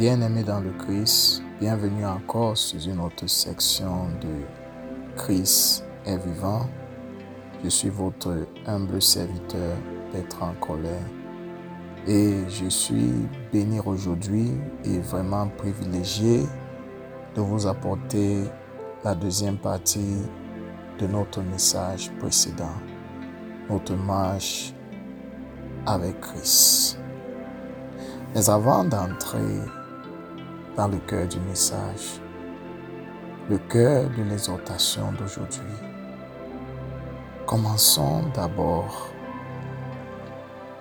Bien-aimés dans le Christ, bienvenue encore sur une autre section de Christ est vivant. Je suis votre humble serviteur Bertrand Collet et je suis béni aujourd'hui et vraiment privilégié de vous apporter la deuxième partie de notre message précédent, notre marche avec Christ. Mais avant d'entrer le cœur du message, le cœur de l'exhortation d'aujourd'hui, commençons d'abord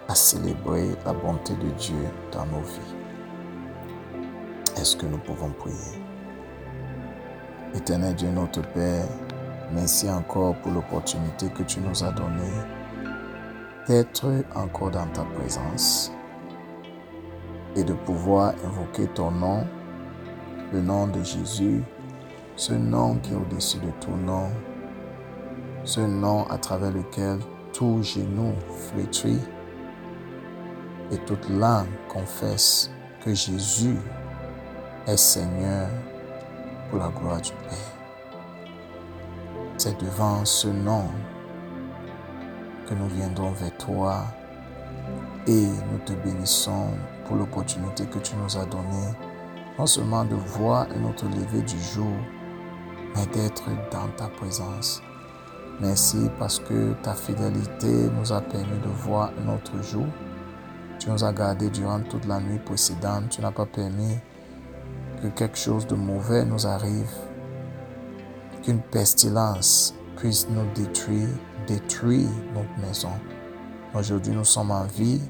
à célébrer la bonté de Dieu dans nos vies. Est-ce que nous pouvons prier? Éternel Dieu notre Père, merci encore pour l'opportunité que tu nous as donnée d'être encore dans ta présence et de pouvoir invoquer ton nom, le nom de Jésus, ce nom qui est au-dessus de tout nom, ce nom à travers lequel tout genou flétrit et toute langue confesse que Jésus est Seigneur pour la gloire du Père. C'est devant ce nom que nous viendrons vers toi et nous te bénissons pour l'opportunité que tu nous as donnée, non seulement de voir un autre lever du jour, mais d'être dans ta présence. Merci parce que ta fidélité nous a permis de voir un autre jour. Tu nous as gardés durant toute la nuit précédente. Tu n'as pas permis que quelque chose de mauvais nous arrive, qu'une pestilence puisse nous détruire, détruire notre maison. Aujourd'hui, nous sommes en vie,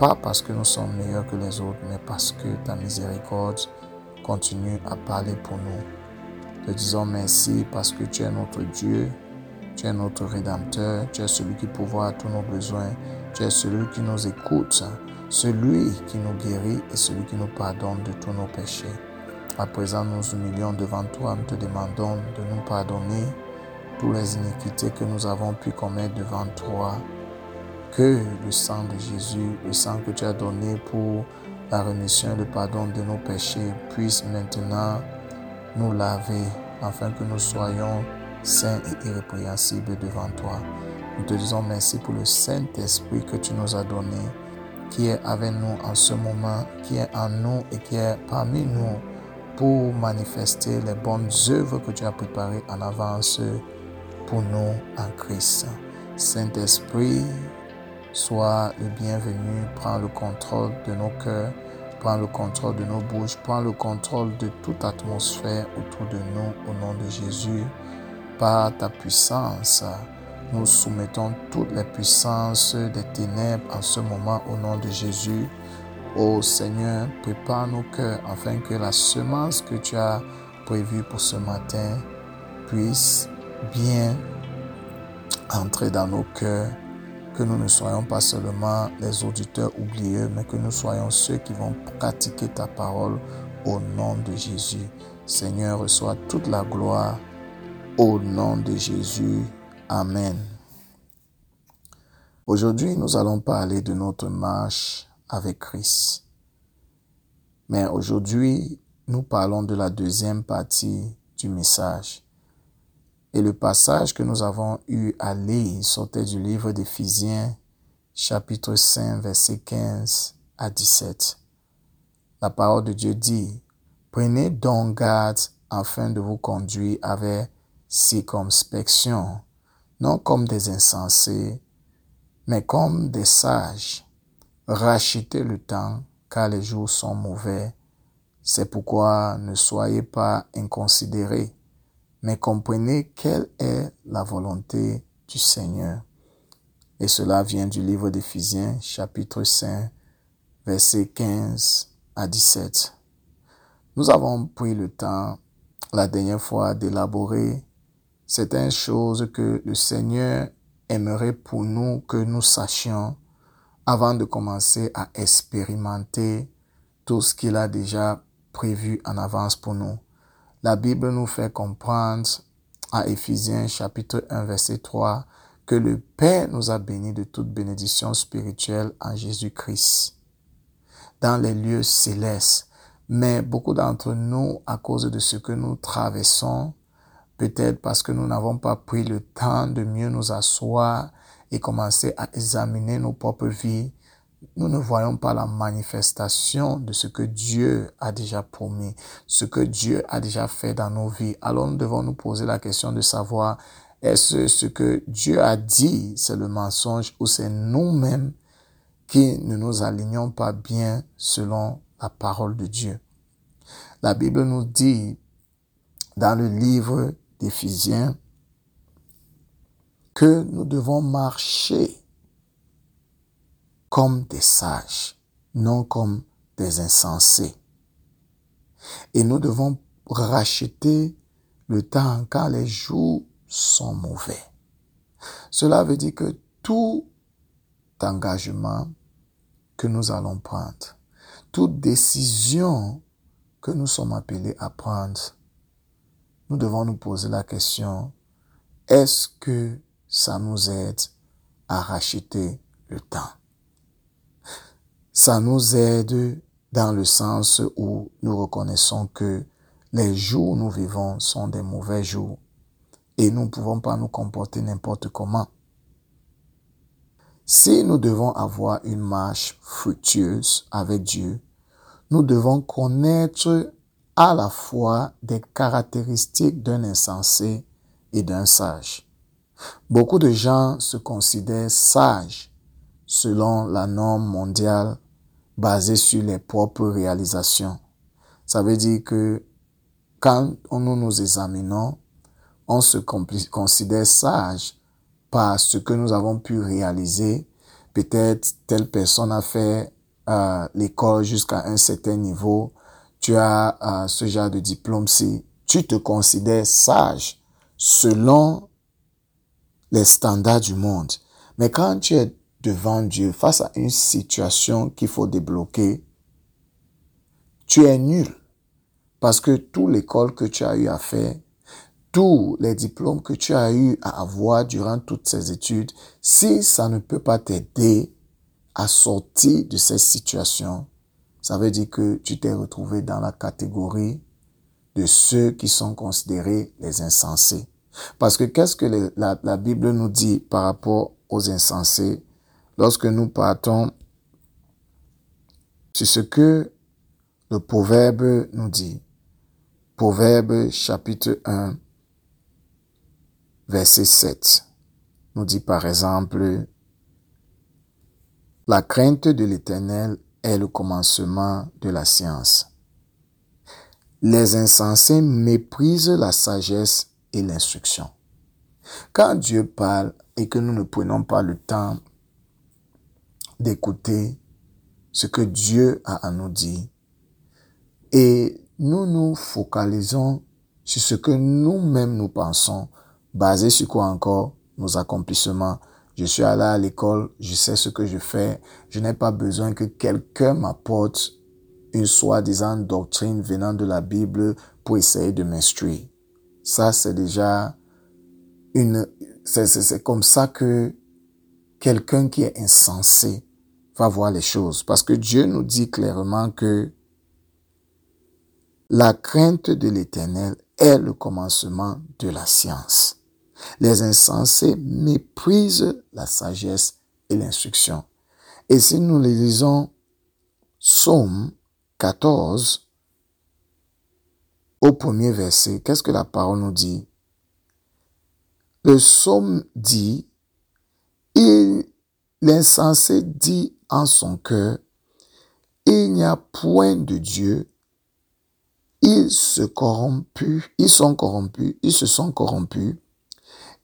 pas parce que nous sommes meilleurs que les autres, mais parce que ta miséricorde continue à parler pour nous. Te disons merci parce que tu es notre Dieu, tu es notre Rédempteur, tu es celui qui pourvoit tous nos besoins, tu es celui qui nous écoute, celui qui nous guérit et celui qui nous pardonne de tous nos péchés. À présent, nous nous humilions devant toi, nous te demandons de nous pardonner toutes les iniquités que nous avons pu commettre devant toi. Que le sang de Jésus, le sang que tu as donné pour la rémission et le pardon de nos péchés puisse maintenant nous laver afin que nous soyons saints et irrépréhensibles devant toi. Nous te disons merci pour le Saint-Esprit que tu nous as donné qui est avec nous en ce moment, qui est en nous et qui est parmi nous pour manifester les bonnes œuvres que tu as préparées en avance pour nous en Christ. Saint-Esprit, sois le bienvenu, prends le contrôle de nos cœurs, prends le contrôle de nos bouches, prends le contrôle de toute atmosphère autour de nous au nom de Jésus. Par ta puissance, nous soumettons toutes les puissances des ténèbres en ce moment au nom de Jésus. Ô Seigneur, prépare nos cœurs afin que la semence que tu as prévue pour ce matin puisse bien entrer dans nos cœurs, que nous ne soyons pas seulement les auditeurs oublieux, mais que nous soyons ceux qui vont pratiquer ta parole au nom de Jésus. Seigneur, reçois toute la gloire au nom de Jésus. Amen. Aujourd'hui, nous allons parler de notre marche avec Christ. Mais aujourd'hui, nous parlons de la deuxième partie du message. Et le passage que nous avons eu à lire sortait du livre d'Éphésiens, chapitre 5, verset 15 à 17. La parole de Dieu dit, Prenez donc garde afin de vous conduire avec circonspection non comme des insensés, mais comme des sages. Rachetez le temps, car les jours sont mauvais. C'est pourquoi ne soyez pas inconsidérés, mais comprenez quelle est la volonté du Seigneur. Et cela vient du livre d'Éphésiens, chapitre 5, versets 15 à 17. Nous avons pris le temps la dernière fois d'élaborer c'est une chose que le Seigneur aimerait pour nous que nous sachions avant de commencer à expérimenter tout ce qu'il a déjà prévu en avance pour nous. La Bible nous fait comprendre à Éphésiens chapitre 1 verset 3 que le Père nous a bénis de toute bénédiction spirituelle en Jésus-Christ dans les lieux célestes. Mais beaucoup d'entre nous, à cause de ce que nous traversons, peut-être parce que nous n'avons pas pris le temps de mieux nous asseoir et commencer à examiner nos propres vies, nous ne voyons pas la manifestation de ce que Dieu a déjà promis, ce que Dieu a déjà fait dans nos vies. Alors nous devons nous poser la question de savoir, est-ce ce que Dieu a dit, c'est le mensonge ou c'est nous-mêmes qui ne nous alignons pas bien selon la parole de Dieu? La Bible nous dit dans le livre d'Éphésiens que nous devons marcher comme des sages, non comme des insensés. Et nous devons racheter le temps quand les jours sont mauvais. Cela veut dire que tout engagement que nous allons prendre, toute décision que nous sommes appelés à prendre, nous devons nous poser la question, est-ce que ça nous aide à racheter le temps? Ça nous aide dans le sens où nous reconnaissons que les jours où nous vivons sont des mauvais jours et nous ne pouvons pas nous comporter n'importe comment. Si nous devons avoir une marche fructueuse avec Dieu, nous devons connaître à la fois des caractéristiques d'un insensé et d'un sage. Beaucoup de gens se considèrent sages selon la norme mondiale basée sur les propres réalisations. Ça veut dire que quand nous nous examinons, on se considère sage par ce que nous avons pu réaliser. Peut-être telle personne a fait euh, l'école jusqu'à un certain niveau, tu as euh, ce genre de diplôme si tu te considères sage selon les standards du monde. Mais quand tu es devant Dieu face à une situation qu'il faut débloquer, tu es nul. Parce que toute l'école que tu as eu à faire, tous les diplômes que tu as eu à avoir durant toutes ces études, si ça ne peut pas t'aider à sortir de cette situation, ça veut dire que tu t'es retrouvé dans la catégorie de ceux qui sont considérés les insensés. Parce que qu'est-ce que la, la Bible nous dit par rapport aux insensés? Lorsque nous partons sur ce que le proverbe nous dit. Proverbe chapitre 1, verset 7 nous dit par exemple, la crainte de l'Éternel est le commencement de la science. Les insensés méprisent la sagesse et l'instruction. Quand Dieu parle et que nous ne prenons pas le temps d'écouter ce que Dieu a à nous dire, et nous nous focalisons sur ce que nous-mêmes nous pensons, basé sur quoi encore? Nos accomplissements. Je suis allé à l'école, je sais ce que je fais, je n'ai pas besoin que quelqu'un m'apporte une soi-disant doctrine venant de la Bible pour essayer de m'instruire. Ça, c'est déjà une, c'est comme ça que quelqu'un qui est insensé voir les choses. Parce que Dieu nous dit clairement que la crainte de l'éternel est le commencement de la science. Les insensés méprisent la sagesse et l'instruction. Et si nous les lisons Psaume 14, au premier verset, qu'est-ce que la parole nous dit? Le psaume dit, l'insensé dit en son cœur, il n'y a point de Dieu, ils se corrompus, ils sont corrompus, ils se sont corrompus,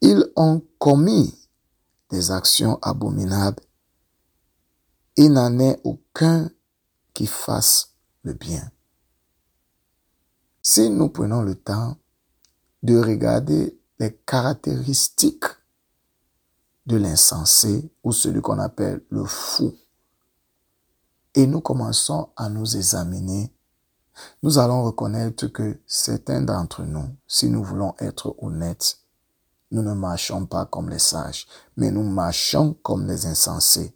ils ont commis des actions abominables. Il n'en est aucun qui fasse le bien. Si nous prenons le temps de regarder les caractéristiques de l'insensé ou celui qu'on appelle le fou, et nous commençons à nous examiner, nous allons reconnaître que certains d'entre nous, si nous voulons être honnêtes, nous ne marchons pas comme les sages, mais nous marchons comme les insensés.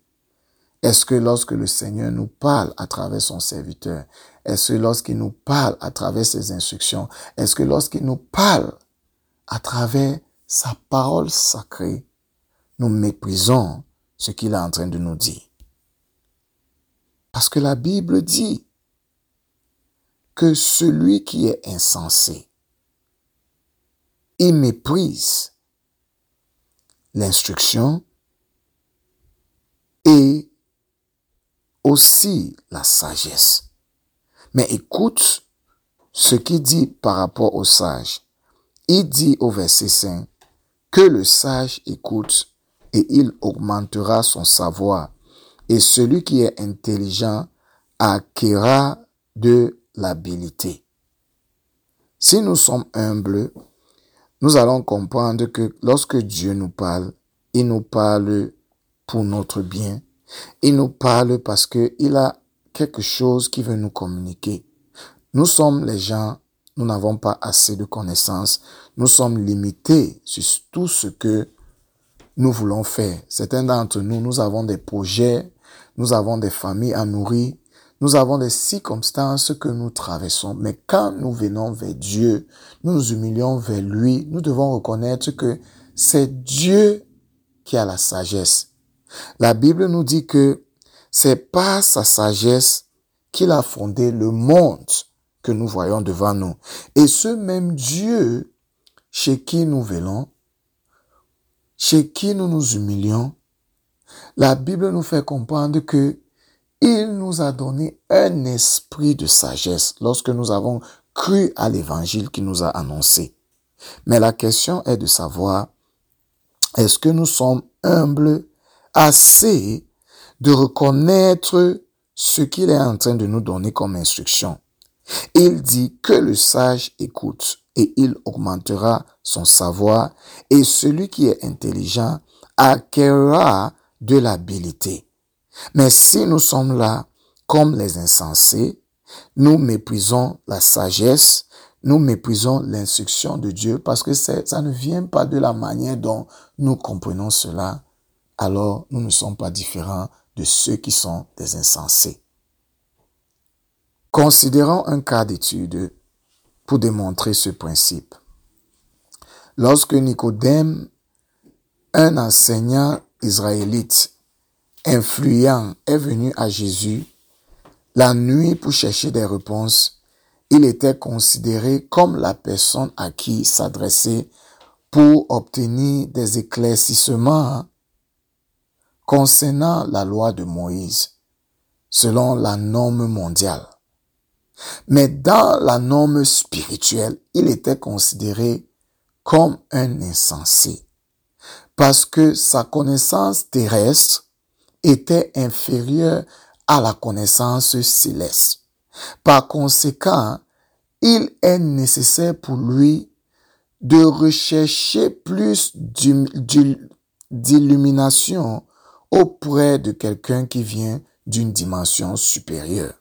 Est-ce que lorsque le Seigneur nous parle à travers son serviteur, est-ce que lorsqu'il nous parle à travers ses instructions, est-ce que lorsqu'il nous parle à travers sa parole sacrée, nous méprisons ce qu'il est en train de nous dire? Parce que la Bible dit que celui qui est insensé, il méprise l'instruction et aussi la sagesse. Mais écoute ce qu'il dit par rapport au sage. Il dit au verset 5 que le sage écoute et il augmentera son savoir. Et celui qui est intelligent acquérera de l'habilité. Si nous sommes humbles, nous allons comprendre que lorsque Dieu nous parle, il nous parle pour notre bien. Il nous parle parce qu'il a quelque chose qui veut nous communiquer. Nous sommes les gens, nous n'avons pas assez de connaissances, nous sommes limités sur tout ce que nous voulons faire. Certains d'entre nous, nous avons des projets, nous avons des familles à nourrir, nous avons des circonstances que nous traversons. Mais quand nous venons vers Dieu, nous nous humilions vers lui, nous devons reconnaître que c'est Dieu qui a la sagesse. La Bible nous dit que c'est par sa sagesse qu'il a fondé le monde que nous voyons devant nous. Et ce même Dieu chez qui nous venons, chez qui nous nous humilions, la Bible nous fait comprendre que il nous a donné un esprit de sagesse lorsque nous avons cru à l'évangile qu'il nous a annoncé. Mais la question est de savoir, est-ce que nous sommes humbles assez de reconnaître ce qu'il est en train de nous donner comme instruction? Il dit que le sage écoute et il augmentera son savoir et celui qui est intelligent acquérera de l'habilité. Mais si nous sommes là comme les insensés, nous méprisons la sagesse, nous méprisons l'instruction de Dieu parce que ça ne vient pas de la manière dont nous comprenons cela, alors nous ne sommes pas différents de ceux qui sont des insensés. Considérons un cas d'étude pour démontrer ce principe. Lorsque Nicodème, un enseignant israélite influent, est venu à Jésus la nuit pour chercher des réponses, il était considéré comme la personne à qui s'adresser pour obtenir des éclaircissements concernant la loi de Moïse, selon la norme mondiale. Mais dans la norme spirituelle, il était considéré comme un insensé, parce que sa connaissance terrestre était inférieure à la connaissance céleste. Par conséquent, il est nécessaire pour lui de rechercher plus d'illumination auprès de quelqu'un qui vient d'une dimension supérieure.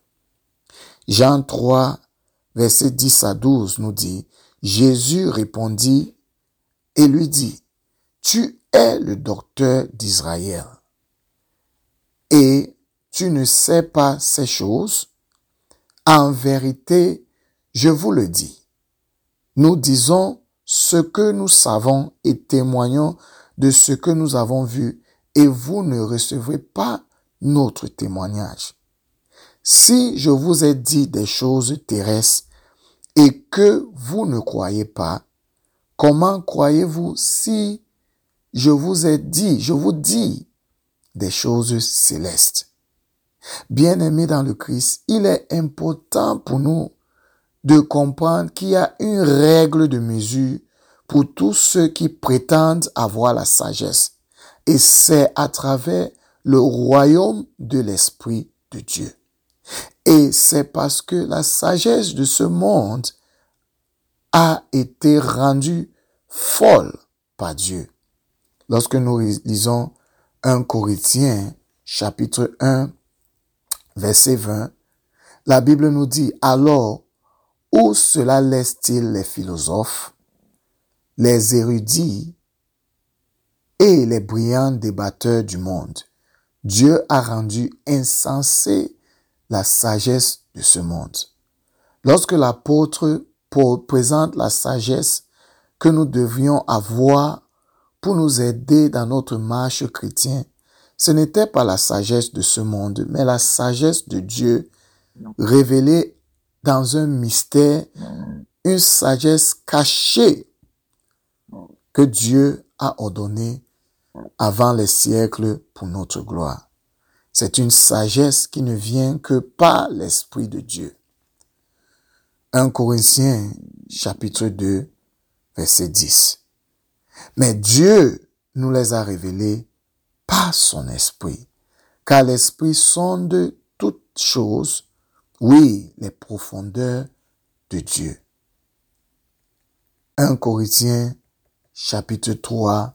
Jean 3, verset 10 à 12 nous dit, Jésus répondit et lui dit, Tu es le docteur d'Israël et tu ne sais pas ces choses? En vérité, je vous le dis, nous disons ce que nous savons et témoignons de ce que nous avons vu et vous ne recevrez pas notre témoignage. Si je vous ai dit des choses terrestres et que vous ne croyez pas, comment croyez-vous si je vous ai dit, je vous dis des choses célestes? Bien-aimés dans le Christ, il est important pour nous de comprendre qu'il y a une règle de mesure pour tous ceux qui prétendent avoir la sagesse. Et c'est à travers le royaume de l'Esprit de Dieu. Et c'est parce que la sagesse de ce monde a été rendue folle par Dieu. Lorsque nous lisons 1 Corinthiens chapitre 1 verset 20, la Bible nous dit, alors, où cela laisse-t-il les philosophes, les érudits et les brillants débatteurs du monde? Dieu a rendu insensé la sagesse de ce monde. Lorsque l'apôtre présente la sagesse que nous devions avoir pour nous aider dans notre marche chrétienne, ce n'était pas la sagesse de ce monde, mais la sagesse de Dieu révélée dans un mystère, une sagesse cachée que Dieu a ordonnée avant les siècles pour notre gloire. C'est une sagesse qui ne vient que par l'Esprit de Dieu. 1 Corinthiens chapitre 2 verset 10. Mais Dieu nous les a révélés par son Esprit, car l'Esprit sonde toutes choses, oui, les profondeurs de Dieu. 1 Corinthiens chapitre 3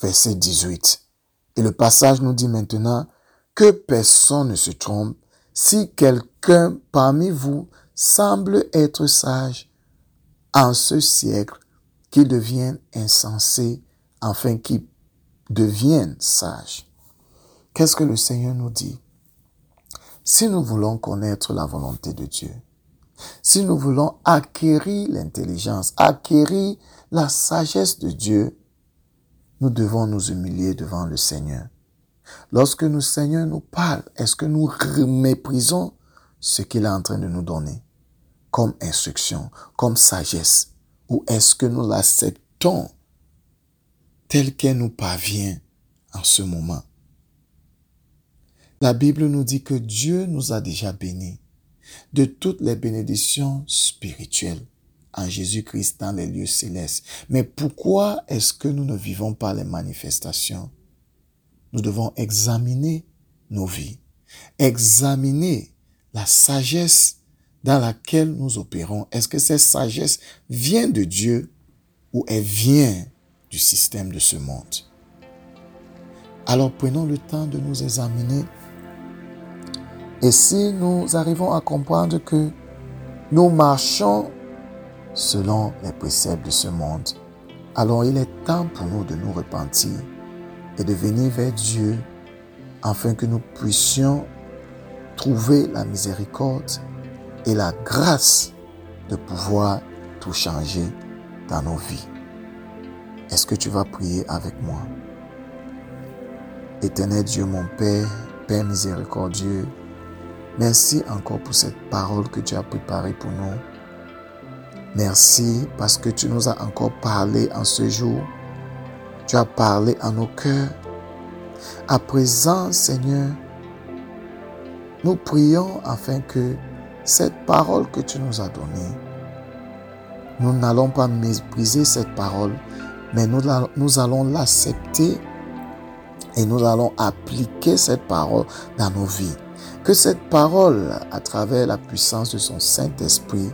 verset 18. Et le passage nous dit maintenant que personne ne se trompe si quelqu'un parmi vous semble être sage en ce siècle, qu'il devienne insensé afin qu'il devienne sage. Qu'est-ce que le Seigneur nous dit? Si nous voulons connaître la volonté de Dieu, si nous voulons acquérir l'intelligence, acquérir la sagesse de Dieu, nous devons nous humilier devant le Seigneur. Lorsque le Seigneur nous parle, est-ce que nous méprisons ce qu'il est en train de nous donner comme instruction, comme sagesse? Ou est-ce que nous l'acceptons tel qu'elle nous parvient en ce moment? La Bible nous dit que Dieu nous a déjà bénis de toutes les bénédictions spirituelles en Jésus-Christ dans les lieux célestes. Mais pourquoi est-ce que nous ne vivons pas les manifestations Nous devons examiner nos vies, examiner la sagesse dans laquelle nous opérons, est-ce que cette sagesse vient de Dieu ou elle vient du système de ce monde? Alors prenons le temps de nous examiner. Et si nous arrivons à comprendre que nous marchons selon les préceptes de ce monde, alors il est temps pour nous de nous repentir et de venir vers Dieu afin que nous puissions trouver la miséricorde et la grâce de pouvoir tout changer dans nos vies. Est-ce que tu vas prier avec moi? Éternel Dieu mon Père, Père miséricordieux, merci encore pour cette parole que tu as préparée pour nous. Merci parce que tu nous as encore parlé en ce jour. Tu as parlé à nos cœurs. À présent, Seigneur, nous prions afin que cette parole que tu nous as donnée, nous n'allons pas mépriser cette parole, mais nous, nous allons l'accepter et nous allons appliquer cette parole dans nos vies. Que cette parole, à travers la puissance de son Saint-Esprit,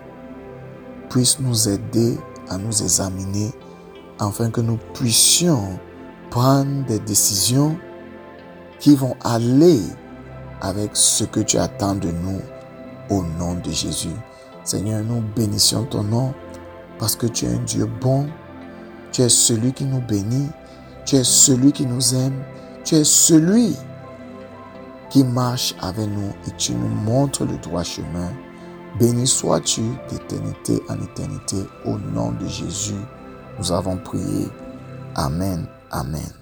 puisse nous aider à nous examiner afin que nous puissions prendre des décisions qui vont aller avec ce que tu attends de nous au nom de Jésus. Seigneur, nous bénissons ton nom parce que tu es un Dieu bon. Tu es celui qui nous bénit. Tu es celui qui nous aime. Tu es celui qui marche avec nous et tu nous montres le droit chemin. Béni sois-tu d'éternité en éternité. Au nom de Jésus, nous avons prié. Amen. Amen.